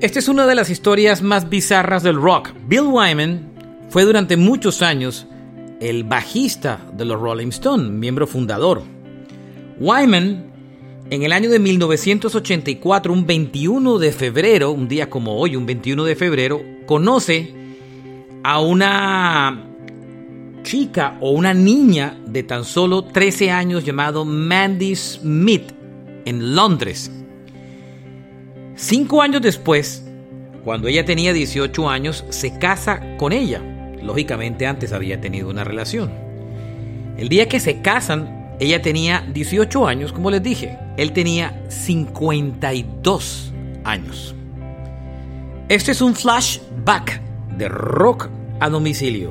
Esta es una de las historias más bizarras del rock. Bill Wyman fue durante muchos años el bajista de los Rolling Stones, miembro fundador. Wyman, en el año de 1984, un 21 de febrero, un día como hoy, un 21 de febrero, conoce a una chica o una niña de tan solo 13 años llamado Mandy Smith en Londres. Cinco años después, cuando ella tenía 18 años, se casa con ella. Lógicamente antes había tenido una relación. El día que se casan, ella tenía 18 años, como les dije. Él tenía 52 años. Este es un flashback de rock a domicilio.